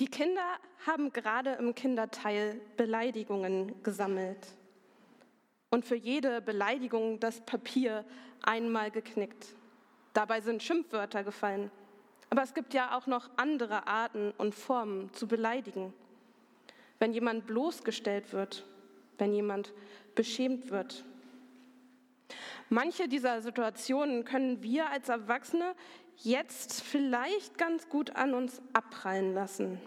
Die Kinder haben gerade im Kinderteil Beleidigungen gesammelt und für jede Beleidigung das Papier einmal geknickt. Dabei sind Schimpfwörter gefallen. Aber es gibt ja auch noch andere Arten und Formen zu beleidigen. Wenn jemand bloßgestellt wird, wenn jemand beschämt wird. Manche dieser Situationen können wir als Erwachsene jetzt vielleicht ganz gut an uns abprallen lassen.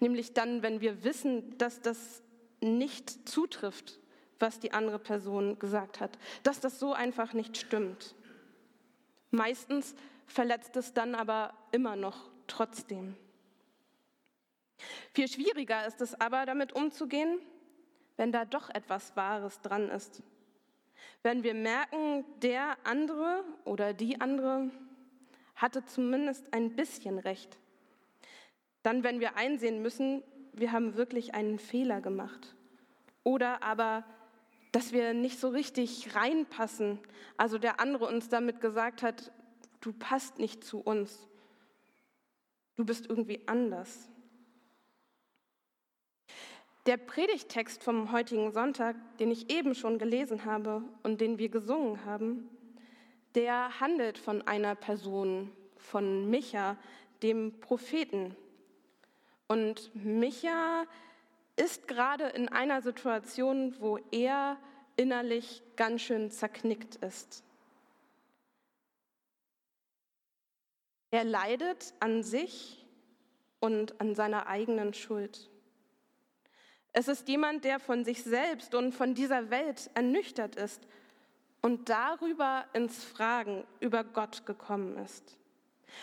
Nämlich dann, wenn wir wissen, dass das nicht zutrifft, was die andere Person gesagt hat, dass das so einfach nicht stimmt. Meistens verletzt es dann aber immer noch trotzdem. Viel schwieriger ist es aber, damit umzugehen, wenn da doch etwas Wahres dran ist. Wenn wir merken, der andere oder die andere hatte zumindest ein bisschen recht. Dann, wenn wir einsehen müssen, wir haben wirklich einen Fehler gemacht. Oder aber, dass wir nicht so richtig reinpassen. Also der andere uns damit gesagt hat, du passt nicht zu uns. Du bist irgendwie anders. Der Predigtext vom heutigen Sonntag, den ich eben schon gelesen habe und den wir gesungen haben, der handelt von einer Person, von Micha, dem Propheten. Und Micha ist gerade in einer Situation, wo er innerlich ganz schön zerknickt ist. Er leidet an sich und an seiner eigenen Schuld. Es ist jemand, der von sich selbst und von dieser Welt ernüchtert ist und darüber ins Fragen über Gott gekommen ist.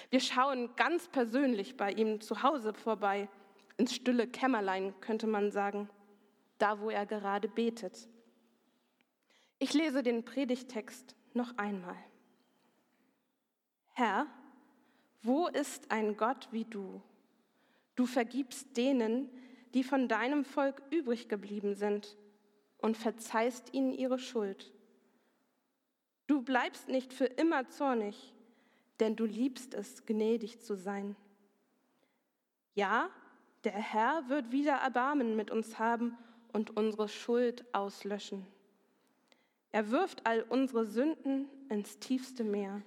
Wir schauen ganz persönlich bei ihm zu Hause vorbei, ins stille Kämmerlein könnte man sagen, da wo er gerade betet. Ich lese den Predigtext noch einmal. Herr, wo ist ein Gott wie du? Du vergibst denen, die von deinem Volk übrig geblieben sind, und verzeihst ihnen ihre Schuld. Du bleibst nicht für immer zornig, denn du liebst es, gnädig zu sein. Ja, der Herr wird wieder Erbarmen mit uns haben und unsere Schuld auslöschen. Er wirft all unsere Sünden ins tiefste Meer.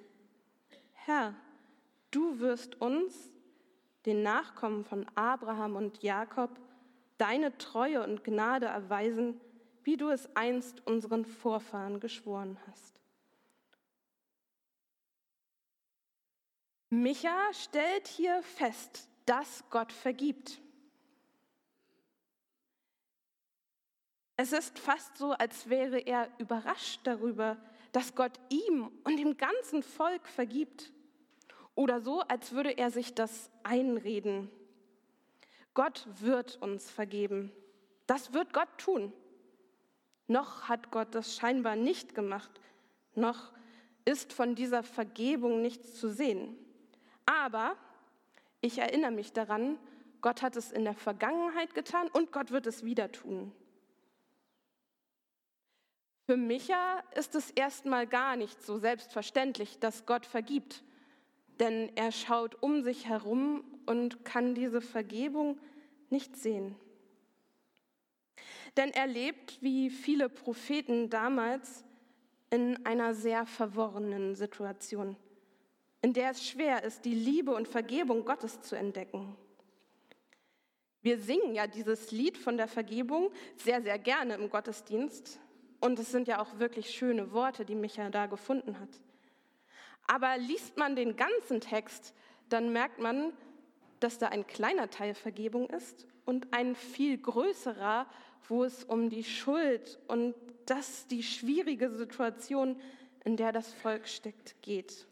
Herr, du wirst uns, den Nachkommen von Abraham und Jakob, deine Treue und Gnade erweisen, wie du es einst unseren Vorfahren geschworen hast. Micha stellt hier fest, dass Gott vergibt. Es ist fast so, als wäre er überrascht darüber, dass Gott ihm und dem ganzen Volk vergibt. Oder so, als würde er sich das einreden. Gott wird uns vergeben. Das wird Gott tun. Noch hat Gott das scheinbar nicht gemacht. Noch ist von dieser Vergebung nichts zu sehen. Aber ich erinnere mich daran, Gott hat es in der Vergangenheit getan und Gott wird es wieder tun. Für Micha ist es erstmal gar nicht so selbstverständlich, dass Gott vergibt, denn er schaut um sich herum und kann diese Vergebung nicht sehen. Denn er lebt, wie viele Propheten damals, in einer sehr verworrenen Situation, in der es schwer ist, die Liebe und Vergebung Gottes zu entdecken. Wir singen ja dieses Lied von der Vergebung sehr, sehr gerne im Gottesdienst. Und es sind ja auch wirklich schöne Worte, die Micha da gefunden hat. Aber liest man den ganzen Text, dann merkt man, dass da ein kleiner Teil Vergebung ist und ein viel größerer, wo es um die Schuld und das die schwierige Situation, in der das Volk steckt, geht.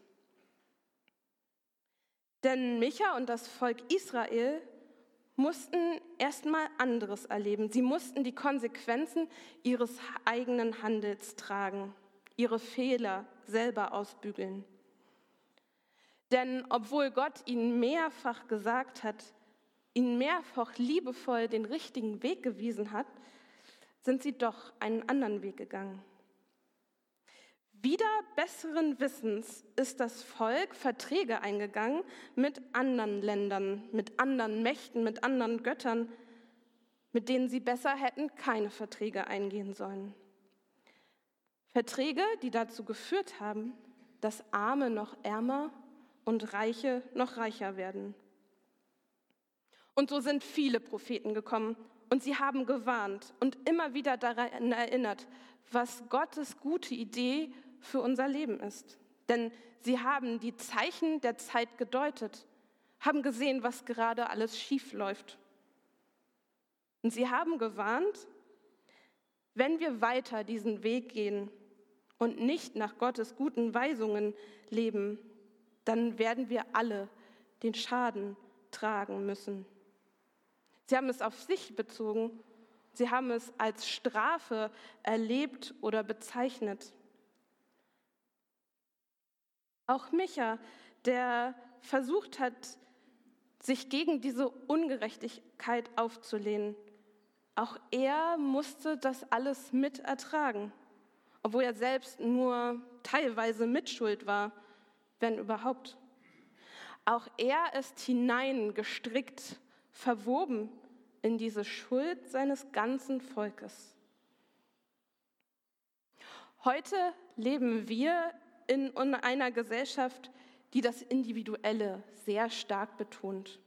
Denn Micha und das Volk Israel mussten erstmal anderes erleben. Sie mussten die Konsequenzen ihres eigenen Handels tragen, ihre Fehler selber ausbügeln. Denn obwohl Gott ihnen mehrfach gesagt hat, ihnen mehrfach liebevoll den richtigen Weg gewiesen hat, sind sie doch einen anderen Weg gegangen. Wieder besseren Wissens ist das Volk Verträge eingegangen mit anderen Ländern, mit anderen Mächten, mit anderen Göttern, mit denen sie besser hätten keine Verträge eingehen sollen. Verträge, die dazu geführt haben, dass Arme noch ärmer und Reiche noch reicher werden. Und so sind viele Propheten gekommen und sie haben gewarnt und immer wieder daran erinnert, was Gottes gute Idee für unser Leben ist. Denn sie haben die Zeichen der Zeit gedeutet, haben gesehen, was gerade alles schief läuft. Und sie haben gewarnt, wenn wir weiter diesen Weg gehen und nicht nach Gottes guten Weisungen leben, dann werden wir alle den Schaden tragen müssen. Sie haben es auf sich bezogen, sie haben es als Strafe erlebt oder bezeichnet. Auch Micha, der versucht hat, sich gegen diese Ungerechtigkeit aufzulehnen, auch er musste das alles mit ertragen, obwohl er selbst nur teilweise mitschuld war, wenn überhaupt. Auch er ist hineingestrickt, verwoben in diese Schuld seines ganzen Volkes. Heute leben wir in einer Gesellschaft, die das Individuelle sehr stark betont.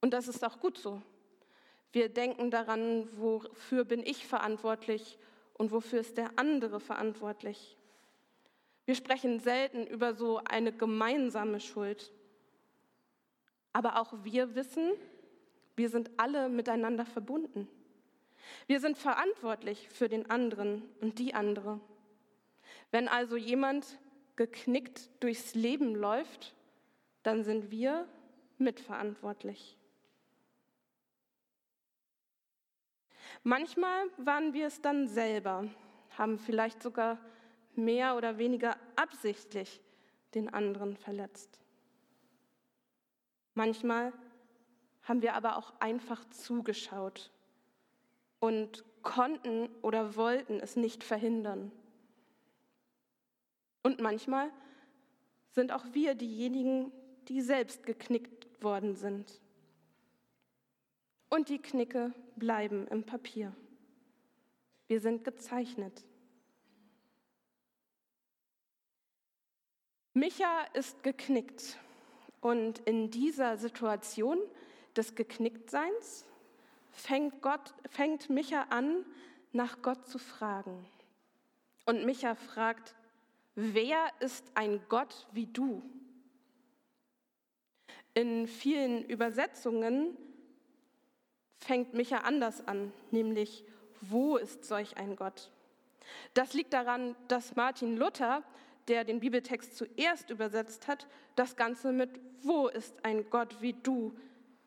Und das ist auch gut so. Wir denken daran, wofür bin ich verantwortlich und wofür ist der andere verantwortlich. Wir sprechen selten über so eine gemeinsame Schuld. Aber auch wir wissen, wir sind alle miteinander verbunden. Wir sind verantwortlich für den anderen und die andere. Wenn also jemand geknickt durchs Leben läuft, dann sind wir mitverantwortlich. Manchmal waren wir es dann selber, haben vielleicht sogar mehr oder weniger absichtlich den anderen verletzt. Manchmal haben wir aber auch einfach zugeschaut und konnten oder wollten es nicht verhindern. Und manchmal sind auch wir diejenigen, die selbst geknickt worden sind. Und die Knicke bleiben im Papier. Wir sind gezeichnet. Micha ist geknickt und in dieser Situation des Geknicktseins fängt, Gott, fängt Micha an, nach Gott zu fragen. Und Micha fragt, wer ist ein Gott wie du? In vielen Übersetzungen fängt Micha anders an, nämlich wo ist solch ein Gott? Das liegt daran, dass Martin Luther, der den Bibeltext zuerst übersetzt hat, das Ganze mit wo ist ein Gott wie du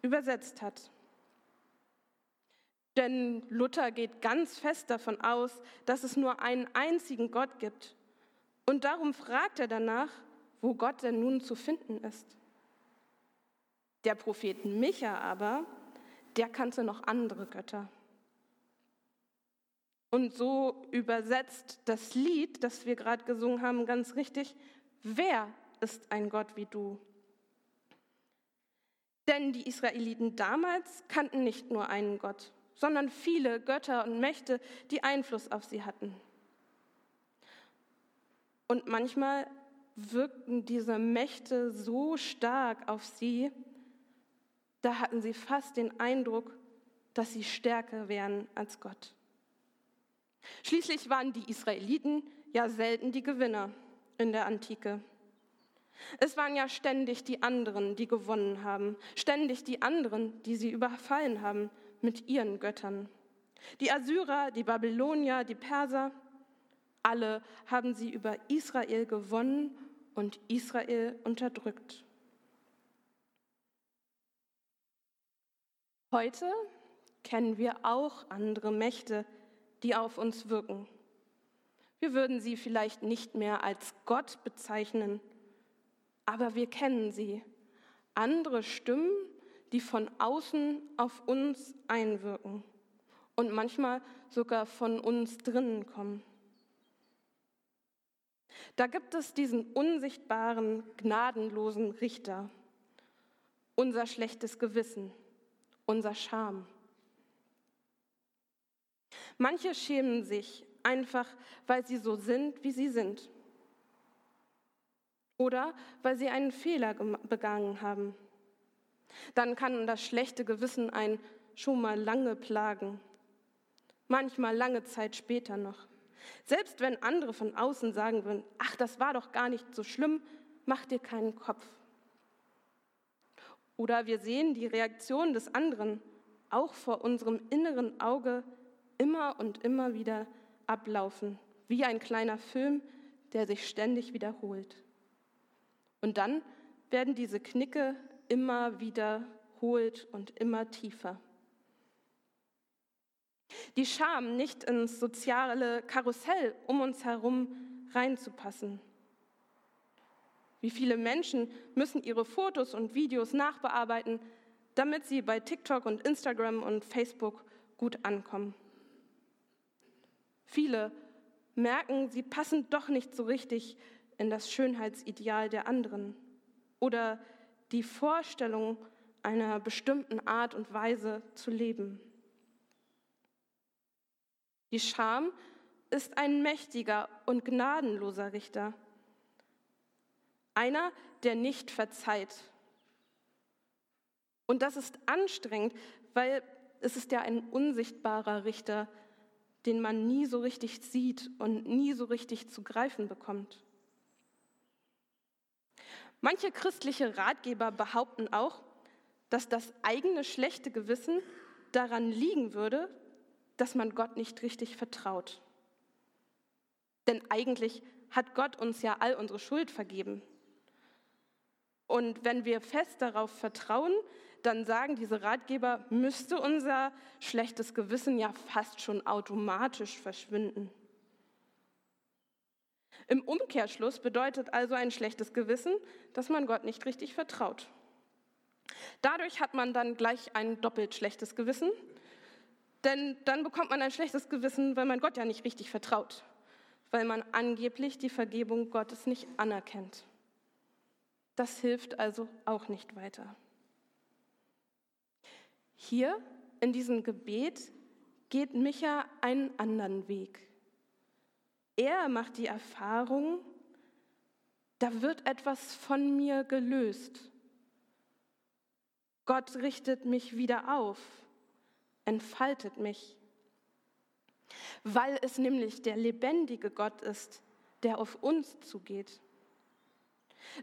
übersetzt hat. Denn Luther geht ganz fest davon aus, dass es nur einen einzigen Gott gibt und darum fragt er danach, wo Gott denn nun zu finden ist. Der Prophet Micha aber, der kannte noch andere Götter. Und so übersetzt das Lied, das wir gerade gesungen haben, ganz richtig, wer ist ein Gott wie du? Denn die Israeliten damals kannten nicht nur einen Gott, sondern viele Götter und Mächte, die Einfluss auf sie hatten. Und manchmal wirkten diese Mächte so stark auf sie, da hatten sie fast den Eindruck, dass sie stärker wären als Gott. Schließlich waren die Israeliten ja selten die Gewinner in der Antike. Es waren ja ständig die anderen, die gewonnen haben, ständig die anderen, die sie überfallen haben mit ihren Göttern. Die Assyrer, die Babylonier, die Perser, alle haben sie über Israel gewonnen und Israel unterdrückt. Heute kennen wir auch andere Mächte, die auf uns wirken. Wir würden sie vielleicht nicht mehr als Gott bezeichnen, aber wir kennen sie. Andere Stimmen, die von außen auf uns einwirken und manchmal sogar von uns drinnen kommen. Da gibt es diesen unsichtbaren, gnadenlosen Richter, unser schlechtes Gewissen, unser Scham. Manche schämen sich einfach, weil sie so sind, wie sie sind. Oder weil sie einen Fehler begangen haben. Dann kann das schlechte Gewissen einen schon mal lange plagen. Manchmal lange Zeit später noch. Selbst wenn andere von außen sagen würden, ach, das war doch gar nicht so schlimm, mach dir keinen Kopf. Oder wir sehen die Reaktion des anderen auch vor unserem inneren Auge immer und immer wieder ablaufen, wie ein kleiner Film, der sich ständig wiederholt. Und dann werden diese Knicke immer wiederholt und immer tiefer. Die Scham, nicht ins soziale Karussell um uns herum reinzupassen. Wie viele Menschen müssen ihre Fotos und Videos nachbearbeiten, damit sie bei TikTok und Instagram und Facebook gut ankommen. Viele merken, sie passen doch nicht so richtig in das Schönheitsideal der anderen oder die Vorstellung einer bestimmten Art und Weise zu leben. Die Scham ist ein mächtiger und gnadenloser Richter. Einer, der nicht verzeiht. Und das ist anstrengend, weil es ist ja ein unsichtbarer Richter, den man nie so richtig sieht und nie so richtig zu greifen bekommt. Manche christliche Ratgeber behaupten auch, dass das eigene schlechte Gewissen daran liegen würde, dass man Gott nicht richtig vertraut. Denn eigentlich hat Gott uns ja all unsere Schuld vergeben. Und wenn wir fest darauf vertrauen, dann sagen diese Ratgeber, müsste unser schlechtes Gewissen ja fast schon automatisch verschwinden. Im Umkehrschluss bedeutet also ein schlechtes Gewissen, dass man Gott nicht richtig vertraut. Dadurch hat man dann gleich ein doppelt schlechtes Gewissen denn dann bekommt man ein schlechtes Gewissen, weil man Gott ja nicht richtig vertraut, weil man angeblich die Vergebung Gottes nicht anerkennt. Das hilft also auch nicht weiter. Hier in diesem Gebet geht Micha einen anderen Weg. Er macht die Erfahrung, da wird etwas von mir gelöst. Gott richtet mich wieder auf entfaltet mich. Weil es nämlich der lebendige Gott ist, der auf uns zugeht.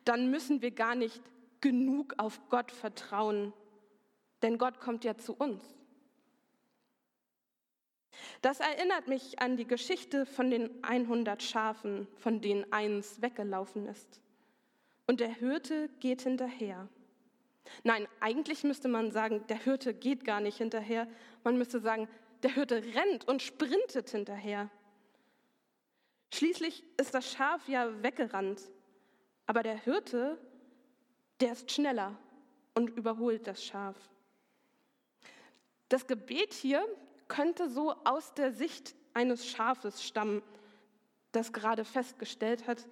Dann müssen wir gar nicht genug auf Gott vertrauen, denn Gott kommt ja zu uns. Das erinnert mich an die Geschichte von den 100 Schafen, von denen eins weggelaufen ist. Und der Hirte geht hinterher. Nein, eigentlich müsste man sagen, der Hirte geht gar nicht hinterher. Man müsste sagen, der Hirte rennt und sprintet hinterher. Schließlich ist das Schaf ja weggerannt, aber der Hirte, der ist schneller und überholt das Schaf. Das Gebet hier könnte so aus der Sicht eines Schafes stammen, das gerade festgestellt hat,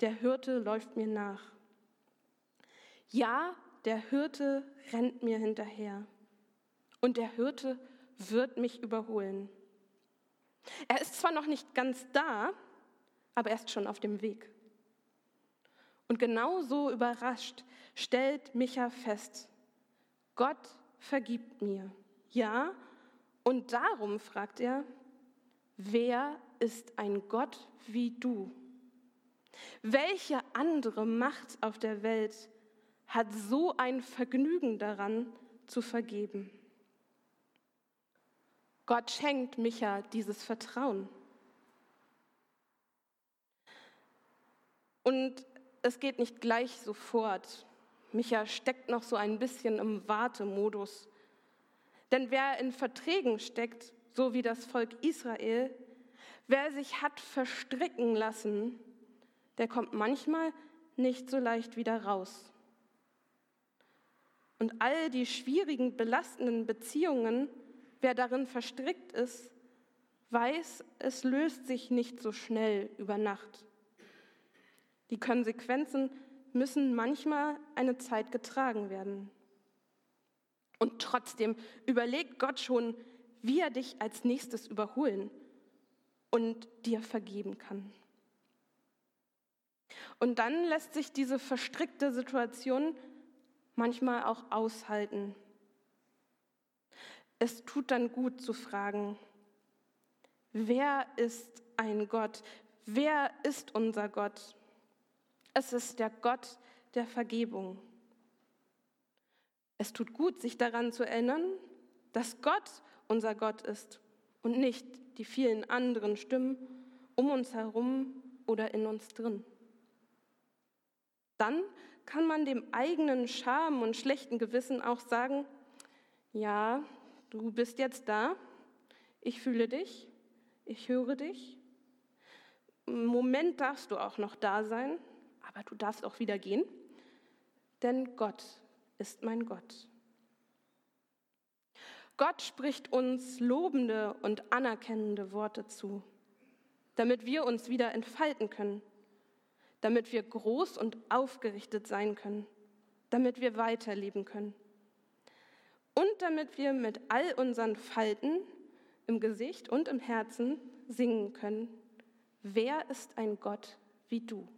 der Hirte läuft mir nach. Ja, der Hirte rennt mir hinterher und der Hirte wird mich überholen. Er ist zwar noch nicht ganz da, aber er ist schon auf dem Weg. Und genauso überrascht stellt Micha fest, Gott vergibt mir. Ja, und darum fragt er, wer ist ein Gott wie du? Welche andere Macht auf der Welt hat so ein Vergnügen daran, zu vergeben. Gott schenkt Micha dieses Vertrauen. Und es geht nicht gleich sofort. Micha steckt noch so ein bisschen im Wartemodus. Denn wer in Verträgen steckt, so wie das Volk Israel, wer sich hat verstricken lassen, der kommt manchmal nicht so leicht wieder raus und all die schwierigen, belastenden Beziehungen, wer darin verstrickt ist, weiß, es löst sich nicht so schnell über Nacht. Die Konsequenzen müssen manchmal eine Zeit getragen werden. Und trotzdem überlegt Gott schon, wie er dich als nächstes überholen und dir vergeben kann. Und dann lässt sich diese verstrickte Situation manchmal auch aushalten. Es tut dann gut zu fragen, wer ist ein Gott? Wer ist unser Gott? Es ist der Gott der Vergebung. Es tut gut, sich daran zu erinnern, dass Gott unser Gott ist und nicht die vielen anderen Stimmen um uns herum oder in uns drin. Dann kann man dem eigenen Scham und schlechten Gewissen auch sagen, ja, du bist jetzt da, ich fühle dich, ich höre dich. Im Moment darfst du auch noch da sein, aber du darfst auch wieder gehen, denn Gott ist mein Gott. Gott spricht uns lobende und anerkennende Worte zu, damit wir uns wieder entfalten können damit wir groß und aufgerichtet sein können, damit wir weiterleben können und damit wir mit all unseren Falten im Gesicht und im Herzen singen können. Wer ist ein Gott wie du?